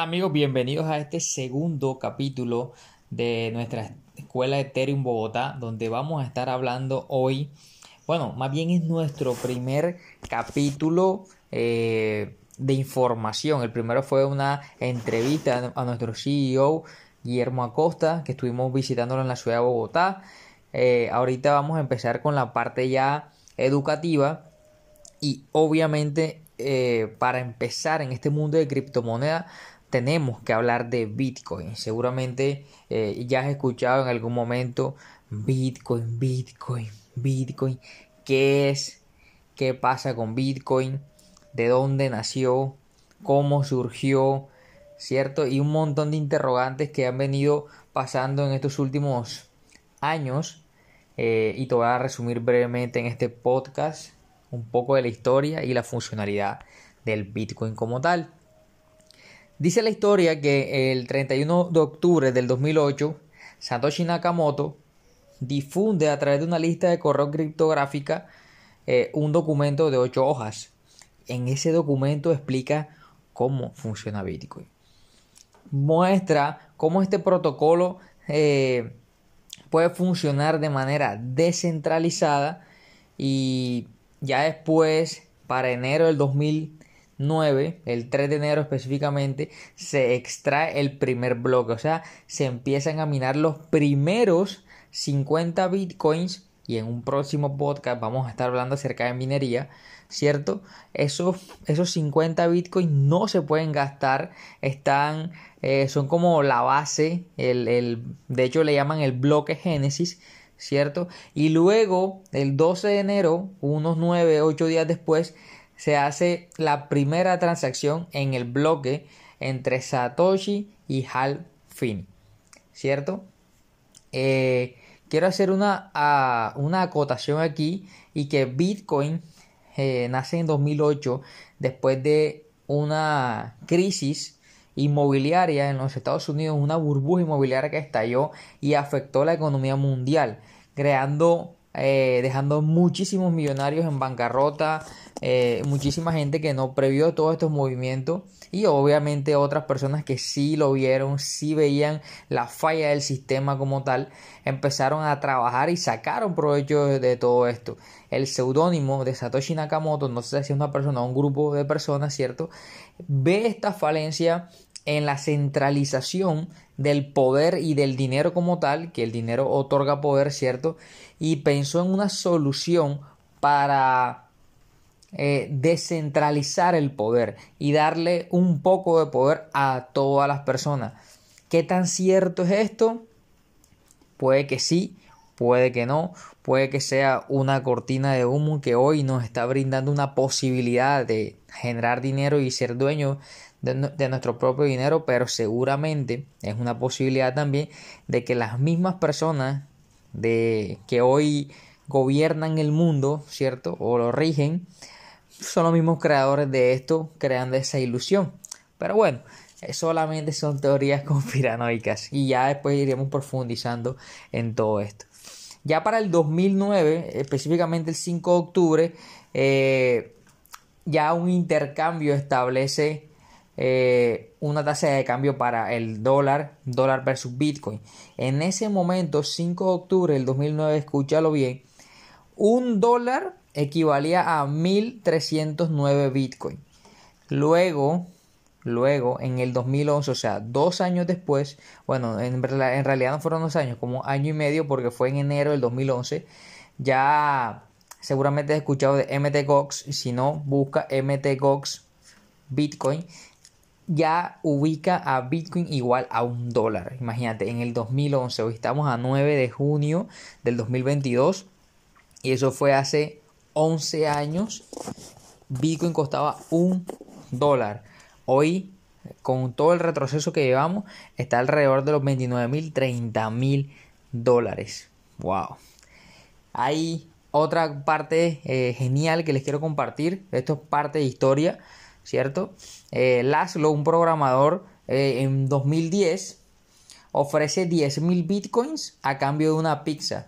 amigos? Bienvenidos a este segundo capítulo de nuestra escuela Ethereum Bogotá, donde vamos a estar hablando hoy, bueno, más bien es nuestro primer capítulo eh, de información. El primero fue una entrevista a nuestro CEO, Guillermo Acosta, que estuvimos visitándolo en la ciudad de Bogotá. Eh, ahorita vamos a empezar con la parte ya educativa y obviamente eh, para empezar en este mundo de criptomonedas tenemos que hablar de Bitcoin. Seguramente eh, ya has escuchado en algún momento Bitcoin, Bitcoin, Bitcoin. ¿Qué es? ¿Qué pasa con Bitcoin? ¿De dónde nació? ¿Cómo surgió? ¿Cierto? Y un montón de interrogantes que han venido pasando en estos últimos años. Eh, y te voy a resumir brevemente en este podcast un poco de la historia y la funcionalidad del Bitcoin como tal. Dice la historia que el 31 de octubre del 2008, Satoshi Nakamoto difunde a través de una lista de correo criptográfica eh, un documento de 8 hojas. En ese documento explica cómo funciona Bitcoin. Muestra cómo este protocolo eh, puede funcionar de manera descentralizada y ya después, para enero del 2009, el 3 de enero específicamente, se extrae el primer bloque. O sea, se empiezan a minar los primeros 50 bitcoins. Y en un próximo podcast vamos a estar hablando acerca de minería. ¿Cierto? Esos, esos 50 bitcoins no se pueden gastar. Están. Eh, son como la base. El, el, de hecho, le llaman el bloque Génesis ¿cierto? Y luego, el 12 de enero, unos 9, 8 días después, se hace la primera transacción en el bloque entre Satoshi y Hal Finney, ¿cierto? Eh, quiero hacer una, una acotación aquí y que Bitcoin eh, nace en 2008 después de una crisis inmobiliaria en los Estados Unidos, una burbuja inmobiliaria que estalló y afectó la economía mundial, creando, eh, dejando muchísimos millonarios en bancarrota, eh, muchísima gente que no previó todos estos movimientos y obviamente otras personas que sí lo vieron, sí veían la falla del sistema como tal, empezaron a trabajar y sacaron provecho de, todo esto. El seudónimo de Satoshi Nakamoto, no sé si es una persona o un grupo de personas, ¿cierto? Ve esta falencia en la centralización del poder y del dinero como tal, que el dinero otorga poder, ¿cierto? Y pensó en una solución para eh, descentralizar el poder y darle un poco de poder a todas las personas. ¿Qué tan cierto es esto? Puede que sí, puede que no, puede que sea una cortina de humo que hoy nos está brindando una posibilidad de generar dinero y ser dueño de, nuestro propio dinero, pero seguramente es una posibilidad también de que las mismas personas de que hoy gobiernan el mundo, ¿cierto? O lo rigen, son los mismos creadores de esto, creando esa ilusión. Pero bueno, solamente son teorías conspiranoicas y ya después iremos profundizando en todo esto. Ya para el 2009, específicamente el 5 de octubre, eh, ya un intercambio establece eh, una tasa de cambio para el dólar, dólar versus Bitcoin. En ese momento, 5 de octubre del 2009, escúchalo bien, un dólar equivalía a 1309 Bitcoin. Luego, luego, en el 2011, o sea, dos años después, bueno, en, en realidad no fueron dos años, como año y medio, porque fue en enero del 2011, ya seguramente has escuchado de MTGOX, si no, busca MTGOX Bitcoin ya ubica a Bitcoin igual a un dólar. Imagínate, en el 2011, hoy estamos a 9 de junio del 2022 y eso fue hace 11 años. Bitcoin costaba un dólar. Hoy, con todo el retroceso que llevamos, está alrededor de los 29 mil, 30 mil dólares. Wow. Hay otra parte eh, genial que les quiero compartir. Esto es parte de historia. ¿Cierto? Eh, Laszlo, un programador, eh, en 2010 ofrece 10.000 bitcoins a cambio de una pizza,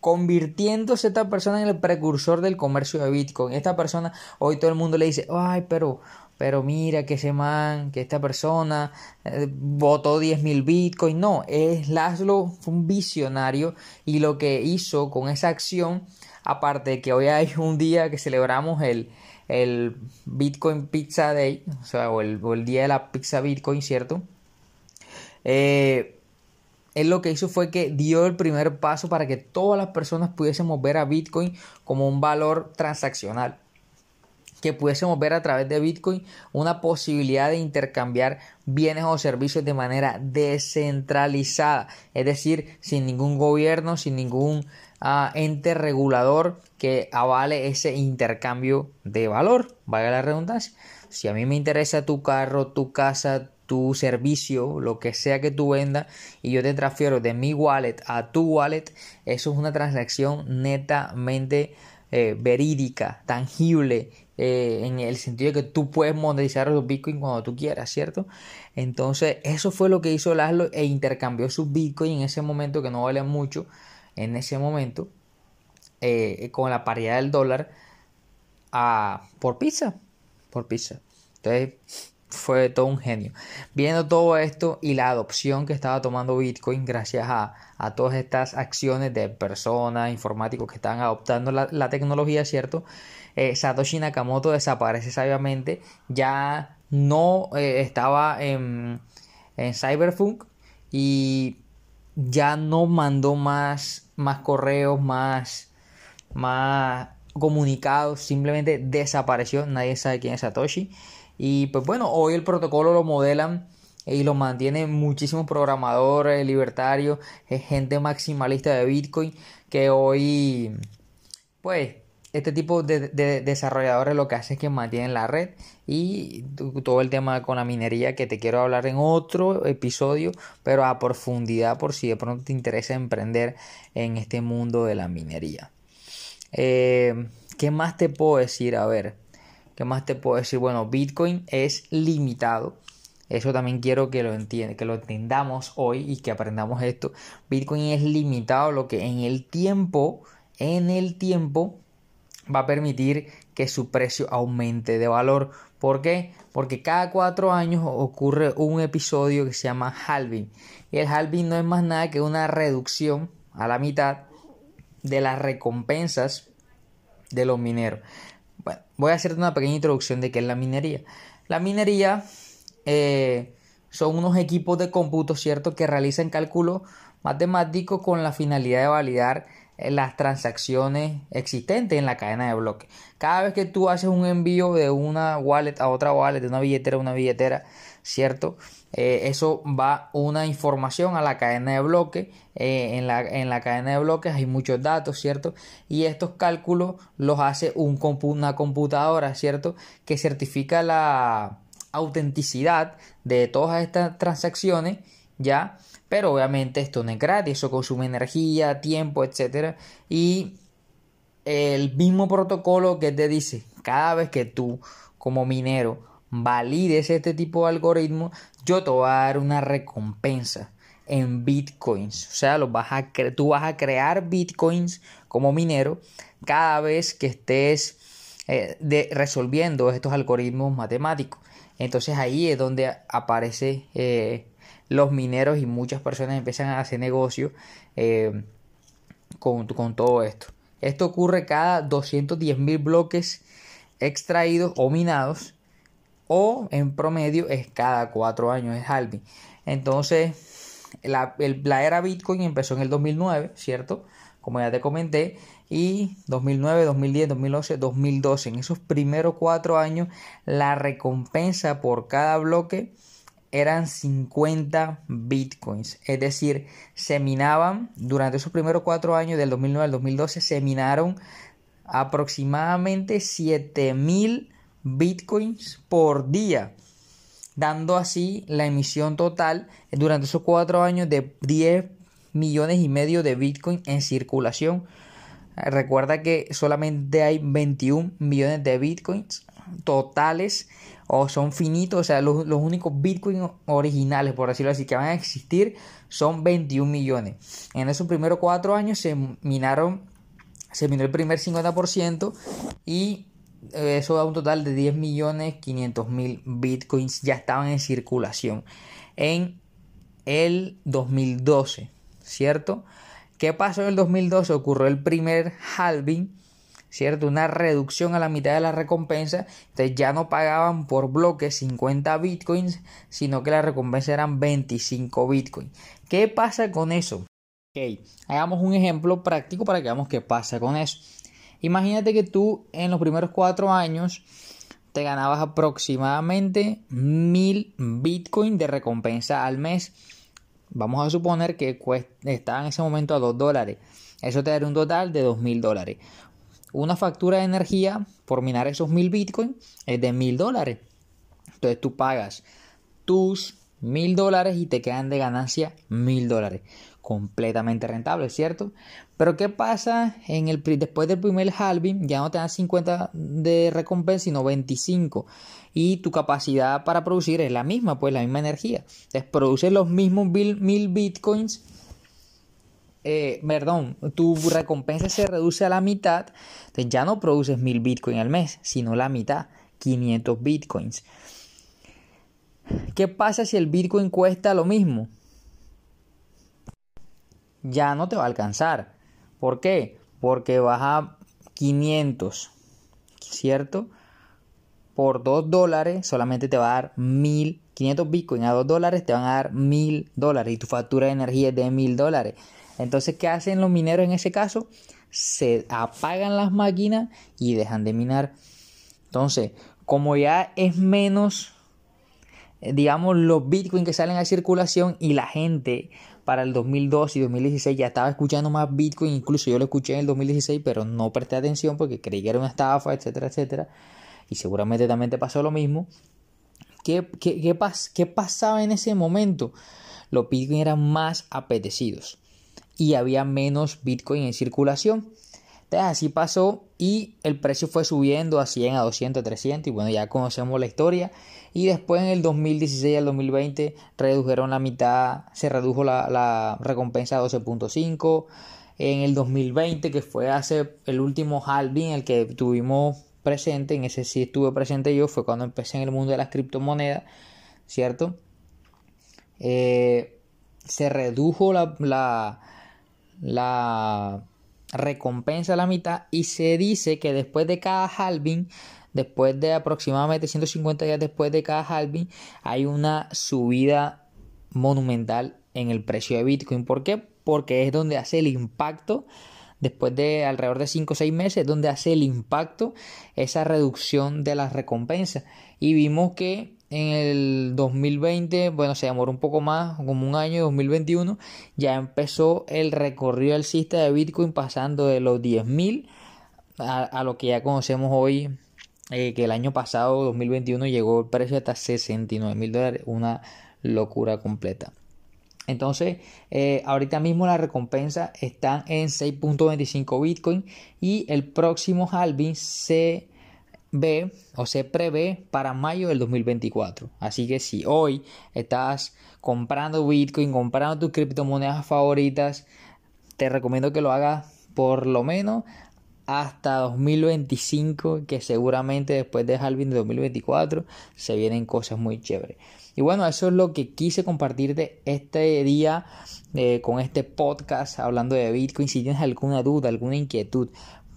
convirtiéndose esta persona en el precursor del comercio de bitcoin. Esta persona, hoy todo el mundo le dice, ay, pero pero mira que ese man, que esta persona eh, votó 10.000 bitcoins. No, es Laszlo fue un visionario y lo que hizo con esa acción, aparte de que hoy hay un día que celebramos el, el Bitcoin Pizza Day, o sea, o el, día de la pizza Bitcoin, ¿cierto? Eh, él lo que hizo fue que dio el primer paso para que todas las personas pudiésemos ver a Bitcoin como un valor transaccional que pudiésemos ver a través de Bitcoin una posibilidad de intercambiar bienes o servicios de manera descentralizada, es decir, sin ningún gobierno, sin ningún ah, ente regulador que avale ese intercambio de valor, valga la redundancia. Si a mí me interesa tu carro, tu casa, tu servicio, lo que sea que tú vendas, y yo te transfiero de mi wallet a tu wallet, eso es una transacción netamente eh, verídica, tangible, eh, en el sentido de que tú puedes monetizar los bitcoins cuando tú quieras, ¿cierto? Entonces, eso fue lo que hizo Laszlo e intercambió sus bitcoins en ese momento que no valían mucho, en ese momento, eh, con la paridad del dólar a, por pizza, por pizza. Entonces, fue todo un genio. Viendo todo esto y la adopción que estaba tomando Bitcoin gracias a, todas estas acciones de personas, informáticos que estaban adoptando la, la tecnología, ¿cierto? Eh, Satoshi Nakamoto desaparece sabiamente, ya no eh, estaba en, en Cyberpunk y ya no mandó más, más correos, más, más comunicados, simplemente desapareció, nadie sabe quién es Satoshi. Y pues bueno, hoy el protocolo lo modelan y lo mantienen muchísimos programadores libertarios, gente maximalista de Bitcoin que hoy pues este tipo de, desarrolladores lo que hace es que mantienen la red y todo el tema con la minería que te quiero hablar en otro episodio, pero a profundidad por si de pronto te interesa emprender en este mundo de la minería. Eh, ¿Qué más te puedo decir? A ver, ¿qué más te puedo decir? Bueno, Bitcoin es limitado. Eso también quiero que lo que lo entendamos hoy y que aprendamos esto. Bitcoin es limitado, lo que en el tiempo, en el tiempo va a permitir que su precio aumente de valor. ¿Por qué? Porque cada cuatro años ocurre un episodio que se llama halving. Y el halving no es más nada que una reducción a la mitad de las recompensas de los mineros. Bueno, voy a hacerte una pequeña introducción de qué es la minería. La minería eh, son unos equipos de cómputo, ¿cierto?, que realizan cálculos matemáticos con la finalidad de validar las transacciones existentes en la cadena de bloques. Cada vez que tú haces un envío de una wallet a otra wallet, de una billetera a una billetera, ¿cierto? Eh, eso va una información a la cadena de bloques. Eh, en, la, en, la, cadena de bloques hay muchos datos, ¿cierto? Y estos cálculos los hace un una computadora, ¿cierto? Que certifica la autenticidad de todas estas transacciones, ¿ya? Pero obviamente esto no es gratis, eso consume energía, tiempo, etc. Y el mismo protocolo que te dice, cada vez que tú como minero valides este tipo de algoritmo, yo te voy a dar una recompensa en bitcoins. O sea, los vas a tú vas a crear bitcoins como minero cada vez que estés eh, resolviendo estos algoritmos matemáticos. Entonces ahí es donde aparece eh, los mineros y muchas personas empiezan a hacer negocio eh, con, todo esto. Esto ocurre cada 210 mil bloques extraídos o minados o en promedio es cada cuatro años, es halving. Entonces, la, la, era Bitcoin empezó en el 2009, ¿cierto? Como ya te comenté, y 2009, 2010, 2011, 2012, en esos primeros cuatro años, la recompensa por cada bloque eran 50 bitcoins. Es decir, se minaban durante esos primeros cuatro años, del 2009 al 2012, se minaron aproximadamente 7000 bitcoins por día, dando así la emisión total durante esos cuatro años de 10 millones y medio de bitcoin en circulación. Recuerda que solamente hay 21 millones de bitcoins totales o son finitos, o sea, los, únicos Bitcoin originales, por decirlo así, que van a existir son 21 millones. En esos primeros cuatro años se minaron, se minó el primer 50% y eso da un total de 10 millones 500 mil bitcoins ya estaban en circulación en el 2012, ¿cierto? ¿Qué pasó en el 2012? Ocurrió el primer halving, ¿cierto? Una reducción a la mitad de la recompensa. Entonces ya no pagaban por bloque 50 bitcoins, sino que la recompensa eran 25 bitcoins. ¿Qué pasa con eso? Ok, hagamos un ejemplo práctico para que veamos qué pasa con eso. Imagínate que tú en los primeros cuatro años te ganabas aproximadamente mil bitcoins de recompensa al mes. Vamos a suponer que estaba en ese momento a 2 dólares. Eso te daría un total de 2 mil dólares. Una factura de energía por minar esos mil bitcoins es de mil dólares. Entonces tú pagas tus mil dólares y te quedan de ganancia mil dólares completamente rentable, ¿cierto? Pero ¿qué pasa en el, después del primer halving? Ya no te dan 50 de recompensa, sino 25. Y tu capacidad para producir es la misma, pues la misma energía. Entonces produces los mismos mil bitcoins. Eh, perdón, tu recompensa se reduce a la mitad. Entonces ya no produces mil bitcoins al mes, sino la mitad, 500 bitcoins. ¿Qué pasa si el bitcoin cuesta lo mismo? ya no te va a alcanzar. ¿Por qué? Porque baja 500, ¿cierto? Por 2 dólares solamente te va a dar 1000, 500 bitcoins a 2 dólares te van a dar 1000 dólares y tu factura de energía es de 1000 dólares. Entonces, ¿qué hacen los mineros en ese caso? Se apagan las máquinas y dejan de minar. Entonces, como ya es menos, eh, digamos, los bitcoins que salen a circulación y la gente para el 2002 y 2016 ya estaba escuchando más Bitcoin, incluso yo lo escuché en el 2016, pero no presté atención porque creí que era una estafa, etcétera, etcétera. Y seguramente también te pasó lo mismo. ¿Qué, qué, qué pasaba en ese momento? Los Bitcoin eran más apetecidos y había menos Bitcoin en circulación. Entonces así pasó y el precio fue subiendo a 100, a 200, a 300 y bueno, ya conocemos la historia. Y después en el 2016 al 2020 redujeron la mitad, se redujo la, recompensa a 12.5. En el 2020, que fue hace el último halving, el que tuvimos presente, en ese sí estuve presente yo, fue cuando empecé en el mundo de las criptomonedas, ¿cierto? Eh, se redujo la, la, la recompensa a la mitad y se dice que después de cada halving, después de aproximadamente 150 días después de cada halving, hay una subida monumental en el precio de Bitcoin. ¿Por qué? Porque es donde hace el impacto después de alrededor de 5 o 6 meses, donde hace el impacto esa reducción de las recompensas. Y vimos que en el 2020, bueno, se demoró un poco más, como un año, 2021, ya empezó el recorrido alcista de Bitcoin pasando de los 10.000 a, a lo que ya conocemos hoy, eh, que el año pasado, 2021, llegó el precio hasta 69 mil dólares, una locura completa. Entonces, eh, ahorita mismo la recompensa está en 6.25 Bitcoin y el próximo halving se ve o se prevé para mayo del 2024. Así que si hoy estás comprando Bitcoin, comprando tus criptomonedas favoritas, te recomiendo que lo hagas por lo menos hasta 2025, que seguramente después de Halving de 2024 se vienen cosas muy chéveres. Y bueno, eso es lo que quise compartirte este día eh, con este podcast hablando de Bitcoin. Si tienes alguna duda, alguna inquietud,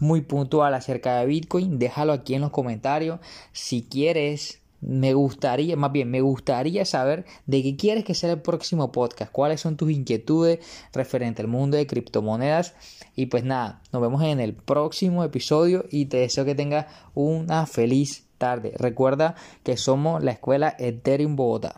muy puntual acerca de Bitcoin, déjalo aquí en los comentarios. Si quieres, me gustaría, más bien, me gustaría saber de qué quieres que sea el próximo podcast, cuáles son tus inquietudes referente al mundo de criptomonedas. Y pues nada, nos vemos en el próximo episodio y te deseo que tengas una feliz tarde. Recuerda que somos la escuela Ethereum Bogotá.